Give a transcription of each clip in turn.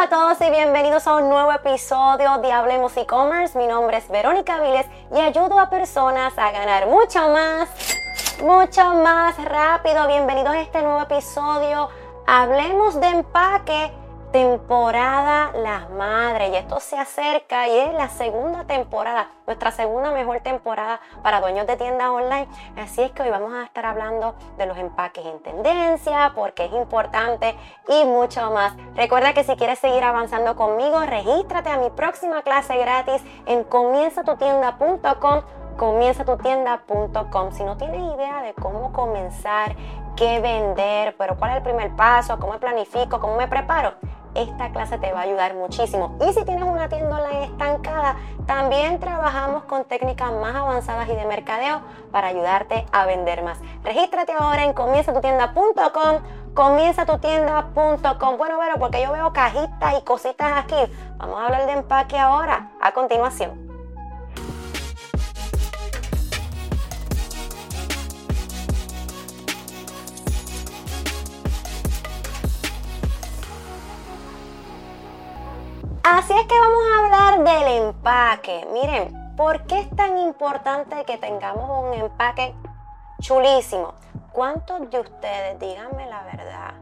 a todos y bienvenidos a un nuevo episodio de Hablemos e-commerce. Mi nombre es Verónica Viles y ayudo a personas a ganar mucho más, mucho más rápido. Bienvenidos a este nuevo episodio. Hablemos de empaque temporada Las Madres y esto se acerca y es la segunda temporada, nuestra segunda mejor temporada para dueños de tiendas online. Así es que hoy vamos a estar hablando de los empaques en tendencia, porque es importante y mucho más. Recuerda que si quieres seguir avanzando conmigo, regístrate a mi próxima clase gratis en comienzatutienda.com comienzatutienda.com. Si no tienes idea de cómo comenzar, qué vender, pero cuál es el primer paso, cómo planifico, cómo me preparo, esta clase te va a ayudar muchísimo. Y si tienes una tienda estancada, también trabajamos con técnicas más avanzadas y de mercadeo para ayudarte a vender más. Regístrate ahora en comienzatutienda.com comienzatutienda.com. Bueno, pero porque yo veo cajitas y cositas aquí. Vamos a hablar de empaque ahora, a continuación. Así es que vamos a hablar del empaque. Miren, ¿por qué es tan importante que tengamos un empaque chulísimo? ¿Cuántos de ustedes, díganme la verdad,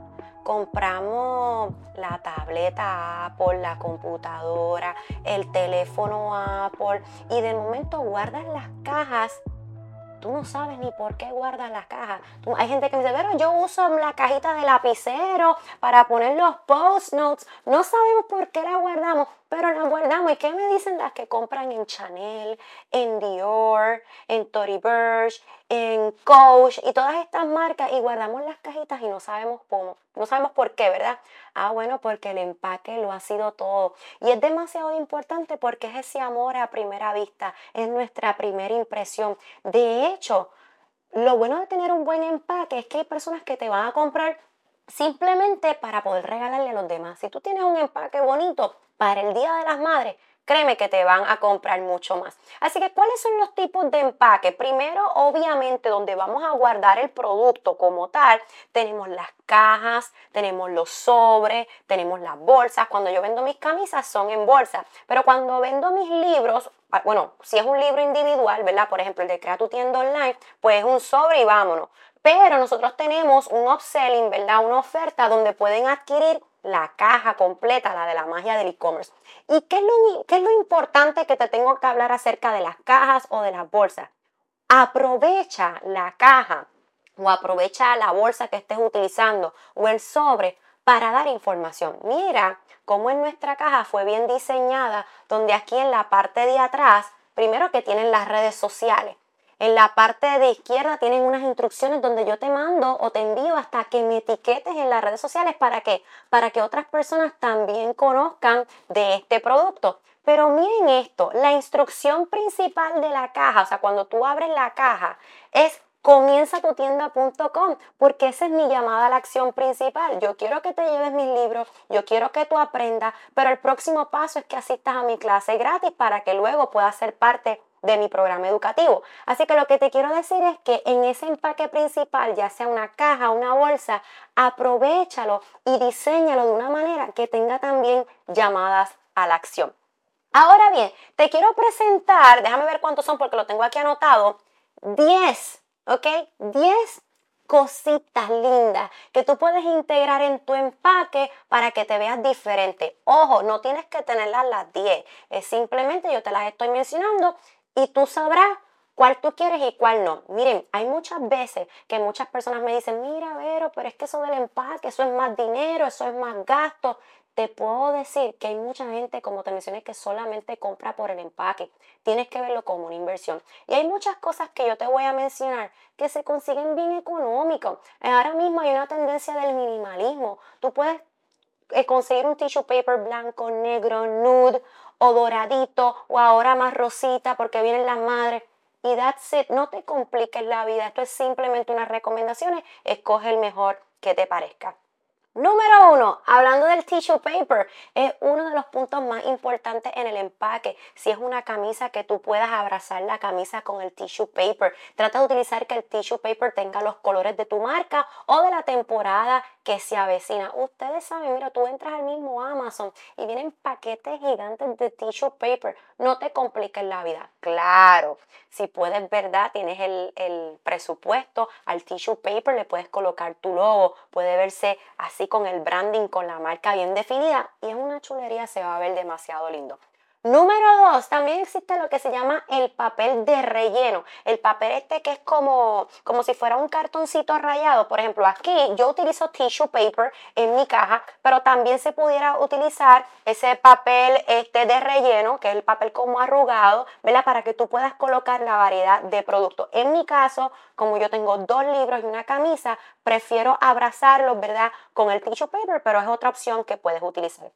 compramos la tableta Apple, la computadora, el teléfono Apple y de momento guardas las cajas Tú no sabes ni por qué guardas las cajas. hay gente que dice, pero yo uso la cajita de lapicero para poner los post notes. No sabemos por qué la guardamos, pero la guardamos. ¿Y qué me dicen las que compran en Chanel, en Dior, en Tory Burch, en Coach y todas estas marcas y guardamos las cajitas y no sabemos cómo? No sabemos por qué, ¿verdad? Ah, bueno, porque el empaque lo ha sido todo. Y es demasiado importante porque es ese amor a primera vista, es nuestra primera impresión. De hecho, lo bueno de tener un buen empaque es que hay personas que te van a comprar simplemente para poder regalarle a los demás. Si tú tienes un empaque bonito para el Día de las Madres, créeme que te van a comprar mucho más. Así que, ¿cuáles son los tipos de empaque? Primero, obviamente, donde vamos a guardar el producto como tal, tenemos las cajas, tenemos los sobres, tenemos las bolsas. Cuando yo vendo mis camisas son en bolsa, pero cuando vendo mis libros, ah, bueno, si es un libro individual, ¿verdad? Por ejemplo, el de Crea tu tienda online, pues es un sobre y vámonos. Pero nosotros tenemos un upselling, ¿verdad? Una oferta donde pueden adquirir la caja completa, la de la magia del e-commerce. ¿Y qué es, lo, qué es lo importante que te tengo que hablar acerca de las cajas o de las bolsas? Aprovecha la caja o aprovecha la bolsa que estés utilizando o el sobre para dar información. Mira cómo en nuestra caja fue bien diseñada, donde aquí en la parte de atrás, primero que tienen las redes sociales, en la parte de izquierda tienen unas instrucciones donde yo te mando o te envío hasta que me etiquetes en las redes sociales. ¿Para qué? Para que otras personas también conozcan de este producto. Pero miren esto, la instrucción principal de la caja, o sea, cuando tú abres la caja, es comienzatutienda.com porque esa es mi llamada a la acción principal. Yo quiero que te lleves mis libros, yo quiero que tú aprendas, pero el próximo paso es que asistas a mi clase gratis para que luego puedas ser parte de mi programa educativo. Así que lo que te quiero decir es que en ese empaque principal, ya sea una caja, una bolsa, aprovechalo y diseñalo de una manera que tenga también llamadas a la acción. Ahora bien, te quiero presentar, déjame ver cuántos son porque lo tengo aquí anotado, 10, ¿ok? 10 cositas lindas que tú puedes integrar en tu empaque para que te veas diferente. Ojo, no tienes que tenerlas las 10, es simplemente yo te las estoy mencionando y tú sabrás cuál tú quieres y cuál no. Miren, hay muchas veces que muchas personas me dicen, mira, Vero, pero es que eso del empaque, eso es más dinero, eso es más gasto. Te puedo decir que hay mucha gente, como te mencioné, que solamente compra por el empaque. Tienes que verlo como una inversión. Y hay muchas cosas que yo te voy a mencionar que se consiguen bien económicos. Ahora mismo hay una tendencia del minimalismo. Tú puedes eh, conseguir un tissue paper blanco, negro, nude o doradito o ahora más rosita porque vienen las madres. Y that's no te compliques la vida, esto es simplemente unas recomendaciones, escoge el mejor que te parezca. Número uno, hablando del tissue paper, es uno de los puntos más importantes en el empaque. Si es una camisa que tú puedas abrazar la camisa con el tissue paper, trata de utilizar que el tissue paper tenga los colores de tu marca o de la temporada que se avecina. Ustedes saben, mira, tú entras al mismo Amazon y vienen paquetes gigantes de tissue paper. No te compliques la vida. Claro, si puedes, ¿verdad? Tienes el, el presupuesto al tissue paper, le puedes colocar tu logo, puede verse así con el branding, con la marca bien definida y es una chulería, se va a ver demasiado lindo. Número dos, también existe lo que se llama el papel de relleno. El papel este que es como, como si fuera un cartoncito rayado. Por ejemplo, aquí yo utilizo tissue paper en mi caja, pero también se pudiera utilizar ese papel este de relleno, que es el papel como arrugado, ¿verdad? Para que tú puedas colocar la variedad de productos. En mi caso, como yo tengo dos libros y una camisa, prefiero abrazarlos, ¿verdad? Con el tissue paper, pero es otra opción que puedes utilizar.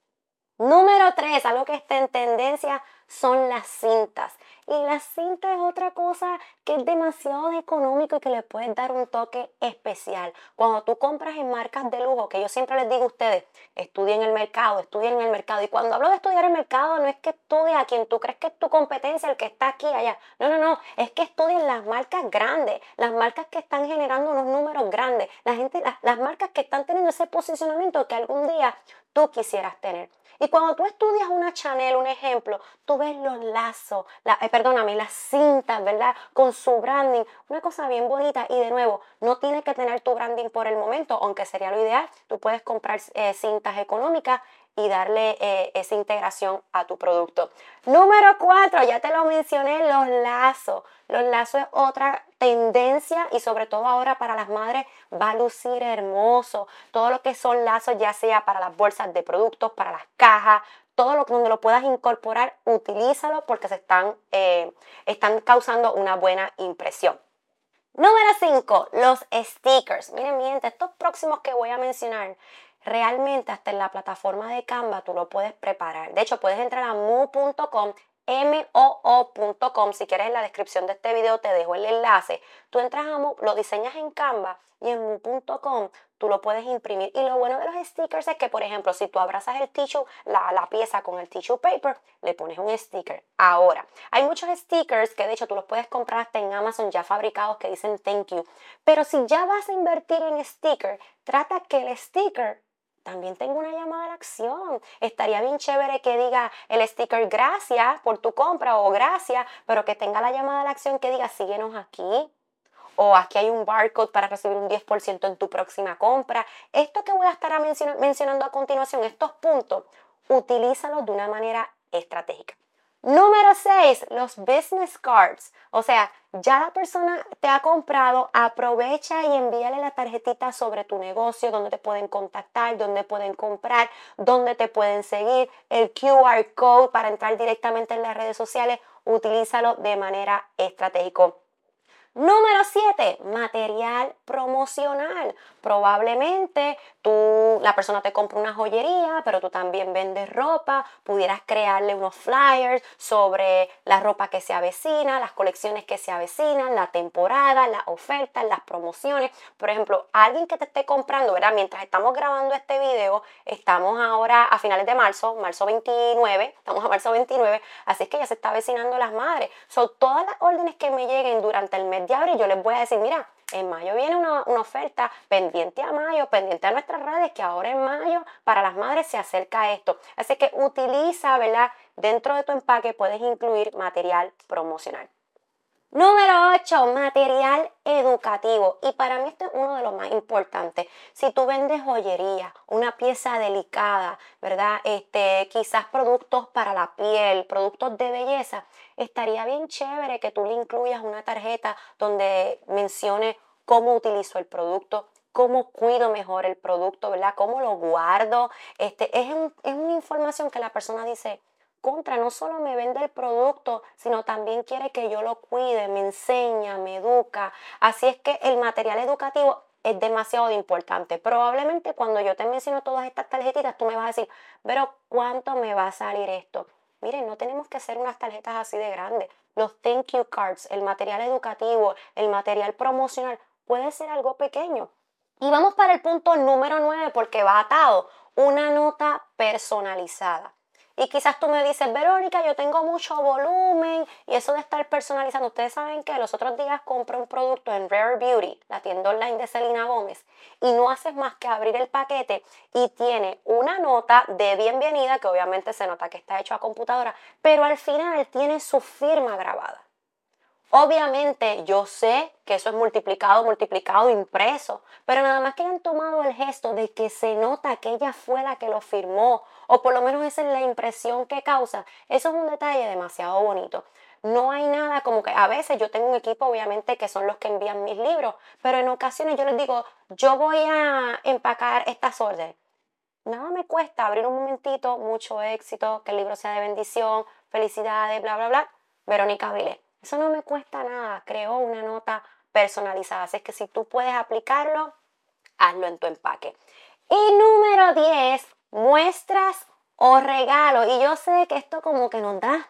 Número 3, algo que está en tendencia son las cintas. Y la cinta es otra cosa que es demasiado económico y que le puedes dar un toque especial. Cuando tú compras en marcas de lujo, que yo siempre les digo a ustedes, estudien el mercado, estudien el mercado. Y cuando hablo de estudiar el mercado, no es que estudies a quien tú crees que es tu competencia, el que está aquí allá. No, no, no. Es que estudien las marcas grandes, las marcas que están generando unos números grandes, las marcas que están teniendo ese posicionamiento que algún día tú quisieras tener. Y cuando tú estudias una Chanel, un ejemplo, tú ves los lazos, la, eh, perdóname, las cintas, ¿verdad? Con su branding, una cosa bien bonita. Y de nuevo, no tienes que tener tu branding por el momento, aunque sería lo ideal. Tú puedes comprar eh, cintas económicas y darle eh, esa integración a tu producto. Número cuatro, ya te lo mencioné, los lazos. Los lazos es otra tendencia y sobre todo ahora para las madres va a lucir hermoso. Todo lo que son lazos, ya sea para las bolsas de productos, para las cajas, todo lo que donde lo puedas incorporar, utilízalo porque se están, eh, están causando una buena impresión. Número 5, los stickers. Miren, miren, estos próximos que voy a mencionar realmente hasta en la plataforma de Canva tú lo puedes preparar. De hecho, puedes entrar a moo.com moo.com. Si quieres en la descripción de este video te dejo el enlace. Tú entras a Moo, lo diseñas en Canva y en moo.com tú lo puedes imprimir. Y lo bueno de los stickers es que, por ejemplo, si tú abrazas el tissue, la, la pieza con el tissue paper, le pones un sticker. Ahora, hay muchos stickers que de hecho tú los puedes comprar hasta en Amazon ya fabricados que dicen thank you. Pero si ya vas a invertir en sticker, trata que el sticker también tengo una llamada a la acción. Estaría bien chévere que diga el sticker gracias por tu compra o gracias, pero que tenga la llamada a la acción que diga síguenos aquí. O aquí hay un barcode para recibir un 10% en tu próxima compra. Esto que voy a estar mencionando a continuación, estos puntos, utilízalos de una manera estratégica. Número 6, los business cards. O sea, ya la persona te ha comprado, aprovecha y envíale la tarjetita sobre tu negocio, donde te pueden contactar, donde pueden comprar, donde te pueden seguir, el QR code para entrar directamente en las redes sociales, utilízalo de manera estratégica. Número 7, material promocional. Probablemente tú, la persona te compra una joyería, pero tú también vendes ropa, pudieras crearle unos flyers sobre la ropa que se avecina, las colecciones que se avecinan, la temporada, las ofertas, las promociones. Por ejemplo, alguien que te esté comprando, ¿verdad? Mientras estamos grabando este video, estamos ahora a finales de marzo, marzo 29, estamos a marzo 29, así es que ya se está avecinando las madres. Son todas las órdenes que me lleguen durante el mes de abril, yo les voy a decir, mira, en mayo viene una, oferta pendiente a mayo, pendiente a nuestras redes, que ahora en mayo para las madres se acerca esto. Así que utiliza, ¿verdad? Dentro de tu empaque puedes incluir material promocional. Número 8, material educativo. Y para mí esto es uno de los más importantes. Si tú vendes joyería, una pieza delicada, ¿verdad? Este, quizás productos para la piel, productos de belleza, estaría bien chévere que tú le incluyas una tarjeta donde mencione cómo utilizo el producto, cómo cuido mejor el producto, ¿verdad? Cómo lo guardo. Este, es, es una información que la persona dice, contra, no solo me vende el producto, sino también quiere que yo lo cuide, me enseña, me educa. Así es que el material educativo es demasiado importante. Probablemente cuando yo te menciono todas estas tarjetitas, tú me vas a decir, pero ¿cuánto me va a salir esto? Miren, no tenemos que hacer unas tarjetas así de grandes. Los thank you cards, el material educativo, el material promocional, puede ser algo pequeño. Y vamos para el punto número 9 porque va atado, una nota personalizada. Y quizás tú me dices, Verónica, yo tengo mucho volumen y eso de estar personalizando. Ustedes saben que los otros días compré un producto en Rare Beauty, la tienda online de Selena Gómez, y no haces más que abrir el paquete y tiene una nota de bienvenida, que obviamente se nota que está hecho a computadora, pero al final tiene su firma grabada. Obviamente yo sé que eso es multiplicado, multiplicado, impreso, pero nada más que hayan tomado el gesto de que se nota que ella fue la que lo firmó, o por lo menos esa es la impresión que causa, eso es un detalle demasiado bonito. No hay nada como que a veces yo tengo un equipo, obviamente, que son los que envían mis libros, pero en ocasiones yo les digo, yo voy a empacar estas órdenes. Nada me cuesta abrir un momentito, mucho éxito, que el libro sea de bendición, felicidades, bla, bla, bla. Verónica Vilés eso no me cuesta nada, creo una nota personalizada. Así es que si tú puedes aplicarlo, hazlo en tu empaque. Y número 10, muestras o regalos. Y yo sé que esto como que nos da,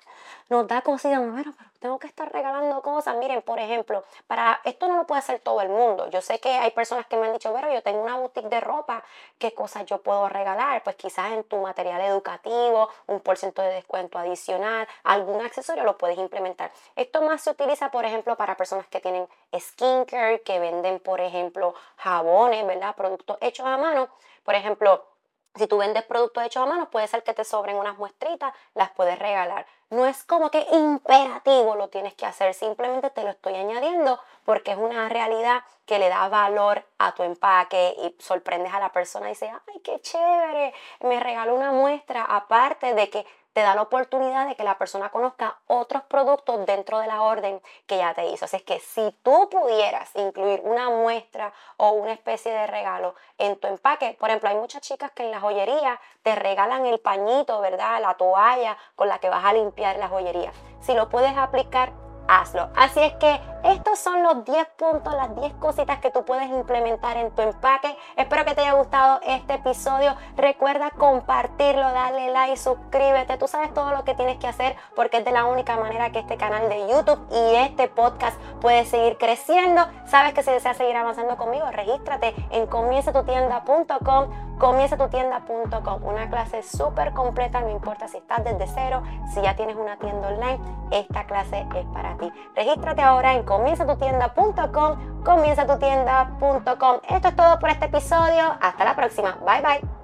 nos da cosita, bueno, pero tengo que estar regalando cosas. Miren, por ejemplo, para esto no lo puede hacer todo el mundo. Yo sé que hay personas que me han dicho, pero yo tengo una boutique de ropa, ¿qué cosas yo puedo regalar? Pues quizás en tu material educativo, un porcentaje de descuento adicional, algún accesorio lo puedes implementar. Esto más se utiliza, por ejemplo, para personas que tienen skincare, que venden, por ejemplo, jabones, ¿verdad? Productos hechos a mano. Por ejemplo, si tú vendes productos hechos a mano, puede ser que te sobren unas muestritas, las puedes regalar. No es como que imperativo lo tienes que hacer, simplemente te lo estoy añadiendo porque es una realidad que le da valor a tu empaque y sorprendes a la persona y dice, ay, qué chévere, me regaló una muestra, aparte de que te da la oportunidad de que la persona conozca otros productos dentro de la orden que ya te hizo. Así es que si tú pudieras incluir una muestra o una especie de regalo en tu empaque, por ejemplo, hay muchas chicas que en la joyería te regalan el pañito, ¿verdad? La toalla con la que vas a limpiar la joyería. Si lo puedes aplicar hazlo. Así es que estos son los 10 puntos, las 10 cositas que tú puedes implementar en tu empaque. Espero que te haya gustado este episodio. Recuerda compartirlo, darle like, suscríbete. Tú sabes todo lo que tienes que hacer porque es de la única manera que este canal de YouTube y este podcast puede seguir creciendo. Sabes que si deseas seguir avanzando conmigo, regístrate en comienzatutienda.com comienzatutienda.com, una clase súper completa, no importa si estás desde cero, si ya tienes una tienda online, esta clase es para ti. Regístrate ahora en comienzatutienda.com, comienzatutienda.com. Esto es todo por este episodio, hasta la próxima, bye bye.